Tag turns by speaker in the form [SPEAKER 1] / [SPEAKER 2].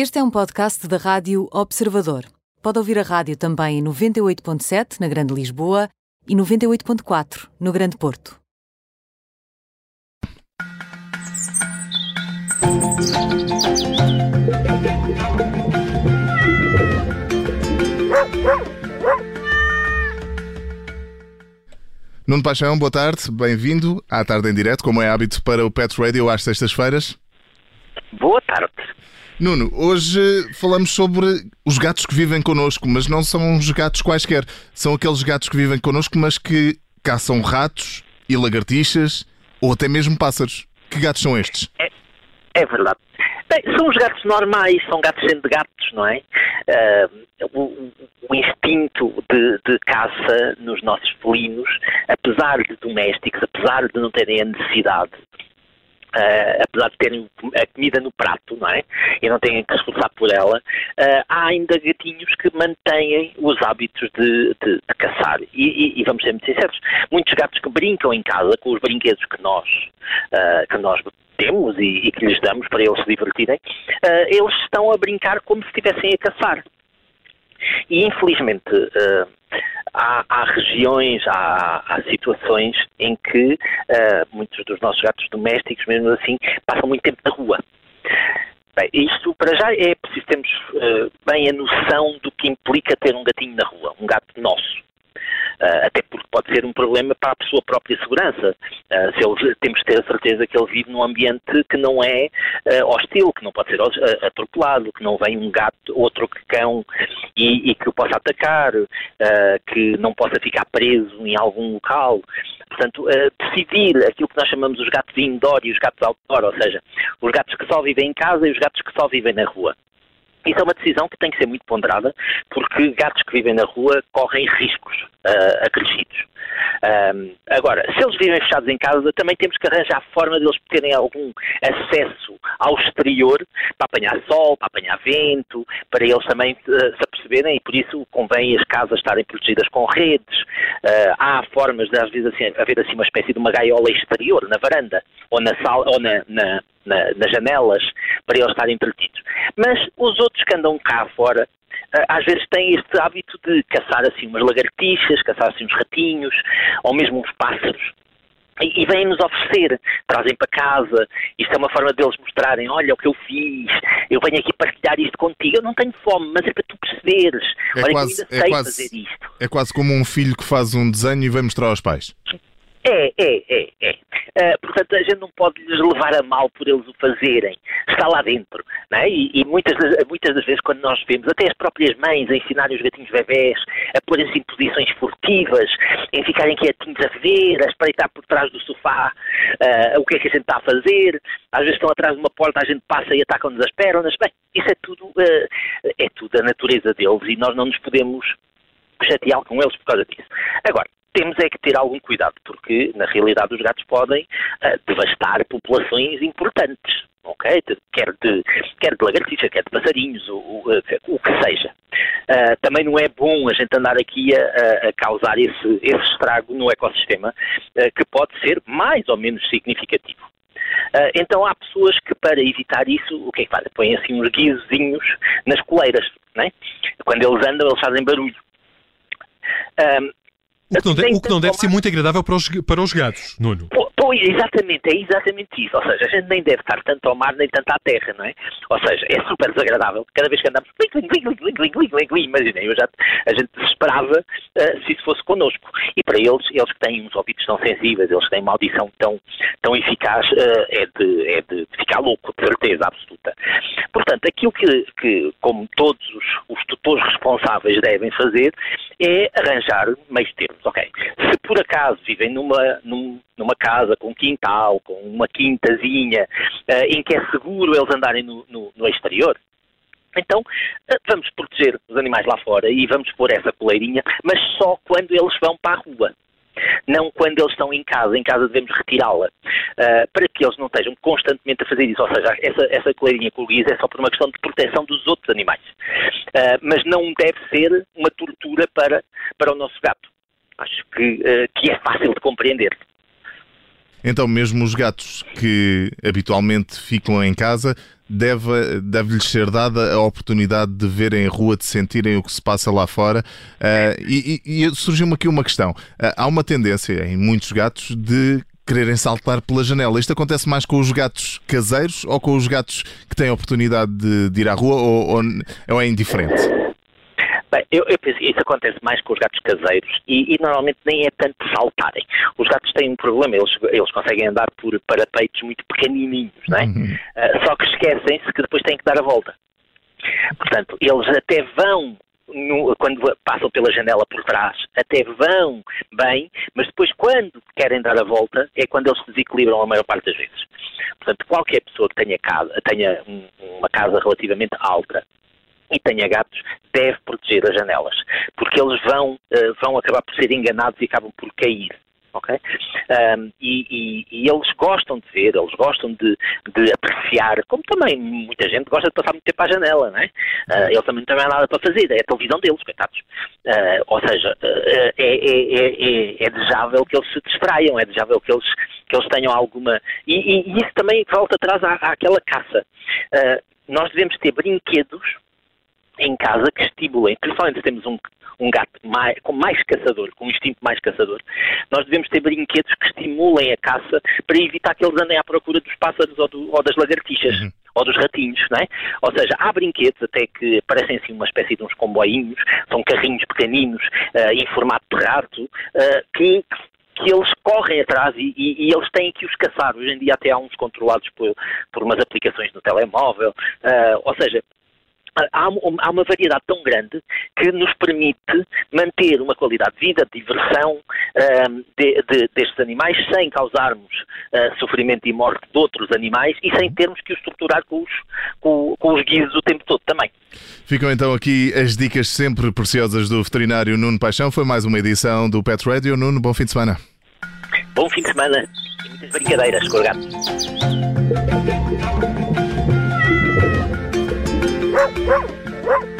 [SPEAKER 1] Este é um podcast da Rádio Observador. Pode ouvir a rádio também em 98.7 na Grande Lisboa e 98.4 no Grande Porto.
[SPEAKER 2] Nuno Paixão, boa tarde, bem-vindo à Tarde em Direto, como é hábito para o Pet Radio às sextas-feiras.
[SPEAKER 3] Boa tarde.
[SPEAKER 2] Nuno, hoje falamos sobre os gatos que vivem connosco, mas não são os gatos quaisquer. São aqueles gatos que vivem connosco, mas que caçam ratos e lagartixas ou até mesmo pássaros. Que gatos são estes?
[SPEAKER 3] É, é verdade. Bem, são os gatos normais, são gatos sendo gatos, não é? Uh, o, o, instinto de, de, caça nos nossos felinos, apesar de domésticos, apesar de não terem a necessidade Uh, apesar de terem a comida no prato, não é? E não têm que esforçar por ela, uh, há ainda gatinhos que mantêm os hábitos de, de, de caçar. E, e, e, vamos ser muito sinceros, muitos gatos que brincam em casa com os brinquedos que nós, uh, que nós temos e, e, que lhes damos para eles se divertirem, eles estão a brincar como se estivessem a caçar. E infelizmente há, há regiões, há, há, situações em que uh, muitos dos nossos gatos domésticos, mesmo assim, passam muito tempo na rua. Bem, isto para já é preciso termos uh, bem a noção do que implica ter um gatinho na rua, um gato nosso. Uh, até porque pode ser um problema para a sua própria segurança. Uh, se ele, temos que ter a certeza que ele vive num ambiente que não é uh, hostil, que não pode ser atropelado, que não vem um gato, outro cão e, e que o possa atacar, que não possa ficar preso em algum local. Portanto, decidir aquilo que nós chamamos os gatos indoor e os gatos outdoor, ou seja, os gatos que só vivem em casa e os gatos que só vivem na rua. Isso é uma decisão que tem que ser muito ponderada, porque gatos que vivem na rua correm riscos uh, acrescidos. Um, agora, se eles vivem fechados em casa, também temos que arranjar forma de eles terem algum acesso ao exterior para apanhar sol, para apanhar vento, para eles também uh, se aperceberem e por isso convém as casas estarem protegidas com redes. Uh, há formas de às vezes assim, haver assim uma espécie de uma gaiola exterior na varanda ou na sala ou na, na, na, nas janelas para eles estarem entretidos. Mas os outros que andam cá fora eh, às vezes têm este hábito de caçar assim umas lagartixas, caçar assim uns ratinhos, ou mesmo uns pássaros. E, vêm-nos oferecer, trazem para casa, isto é uma forma deles mostrarem, olha o que eu fiz, eu venho aqui partilhar isto contigo, eu não tenho fome, mas é para tu perceberes,
[SPEAKER 2] é
[SPEAKER 3] olha
[SPEAKER 2] quase,
[SPEAKER 3] que eu ainda
[SPEAKER 2] é
[SPEAKER 3] sei
[SPEAKER 2] quase,
[SPEAKER 3] fazer isto.
[SPEAKER 2] É quase como um filho que faz um desenho e vai mostrar aos pais.
[SPEAKER 3] É, é, é, é. Uh, portanto, a gente não pode lhes levar a mal por eles o fazerem. Está lá dentro. É? e, e muitas, muitas das vezes, quando nós vemos até as próprias mães a ensinarem os gatinhos bebés a porem-se em posições furtivas, em ficarem quietinhos a ver, a espreitar por trás do sofá uh, o que é que a gente está a fazer, às vezes estão atrás de uma porta, a gente passa e atacam-nos as pernas. Bem, isso é tudo, uh, é tudo a natureza deles e nós não nos podemos chatear com eles por causa disso. Agora, temos é que ter algum cuidado, porque na realidade os gatos podem uh, devastar populações importantes, ok? De, quer, de, quer de lagartixa, quer de passarinhos, o, o, o que seja. Uh, também não é bom a gente andar aqui a, a causar esse, esse, estrago no ecossistema, uh, que pode ser mais ou menos significativo. Uh, então há pessoas que para evitar isso, o que é que fazem? Põem assim uns guizozinhos nas coleiras, é? Quando eles andam, eles fazem barulho.
[SPEAKER 4] O que não, de, o que não deve ser muito agradável para os, para os gatos, Nuno.
[SPEAKER 3] Pois, exatamente, é exatamente isso. Ou seja, a gente nem deve estar tanto ao mar nem tanto à terra, não é? Ou seja, é super desagradável. Cada vez que andamos, imaginem, eu já, a gente esperava uh, se isso fosse connosco. E para eles, eles que têm uns ouvidos tão sensíveis, eles que têm uma audição tão, tão eficaz, uh, é, de, é de ficar louco, de certeza absoluta. Portanto, aquilo que, que como todos os, os tutores responsáveis devem fazer é arranjar meios termos ok, se por acaso vivem numa, num, numa casa com quintal, com uma quintazinha, uh, em que é seguro eles andarem no, no, no exterior, então, uh, vamos proteger os animais lá fora e vamos pôr essa coleirinha, mas só quando eles vão para a rua. Não quando eles estão em casa. Em casa devemos retirá-la uh, para que eles não estejam constantemente a fazer isso. Ou seja, essa, essa coleirinha com o guiz é só por uma questão de proteção dos outros animais. Uh, mas não deve ser uma tortura para, para o nosso gato acho que, uh, que é fácil de compreender.
[SPEAKER 2] Então, mesmo os gatos que habitualmente ficam em casa deve, deve-lhes ser dada a oportunidade de verem a rua, de sentirem o que se passa lá fora. Uh, e, e, e surgiu-me aqui uma questão. Uh, há uma tendência em muitos gatos de quererem saltar pela janela. Isto acontece mais com os gatos caseiros ou com os gatos que têm a oportunidade de, de ir à rua ou, ou, ou é indiferente?
[SPEAKER 3] Bem, eu, eu, penso que isso acontece mais com os gatos caseiros e, e, normalmente nem é tanto saltarem. Os gatos têm um problema, eles, eles conseguem andar por parapeitos muito pequenininhos, não é? Uhum. Uh, só que esquecem-se que depois têm que dar a volta. Portanto, eles até vão no, quando passam pela janela por trás, até vão bem, mas depois, quando querem dar a volta, é quando eles se desequilibram a maior parte das vezes. Portanto, qualquer pessoa que tenha, casa, tenha uma casa relativamente alta e tenha gatos, deve proteger as janelas, porque eles vão, uh, vão acabar por ser enganados e acabam por cair. Okay? Um, e, e, e, eles gostam de ver, eles gostam de, de, apreciar, como também muita gente gosta de passar muito tempo à janela, não é? Uh, eles também não têm nada para fazer, é a televisão deles, coitados. Uh, ou seja, uh, é, é, é, é, desejável que eles se distraiam, é desejável que eles, que eles tenham alguma. E, e isso também volta atrás à, àquela caça. nós devemos ter brinquedos em casa que estimulem, principalmente se temos um, um gato mais, com mais caçador, com um instinto mais caçador, nós devemos ter brinquedos que estimulem a caça para evitar que eles andem à procura dos pássaros ou, do, ou das lagartixas. Uhum. Ou dos ratinhos, não é? Ou seja, há brinquedos até que parecem assim uma espécie de uns comboinhos, são carrinhos pequeninos, uh, em formato de rato, uh, que, que eles correm atrás e, e, e, eles têm que os caçar. Hoje em dia até há uns controlados por, por umas aplicações no telemóvel. Uh, ou seja, há, há, uma variedade tão grande que nos permite manter uma qualidade de vida, de diversão uh, de, de, destes animais, sem causarmos uh, sofrimento e morte de outros animais e sem termos que os torturar com os, com, com os guias o tempo todo também.
[SPEAKER 2] Ficam então aqui as dicas sempre preciosas do veterinário Nuno Paixão. Foi mais uma edição do Pet Radio. Nuno, bom fim de semana.
[SPEAKER 3] Bom fim de semana e muitas brincadeiras com o gato. Woo!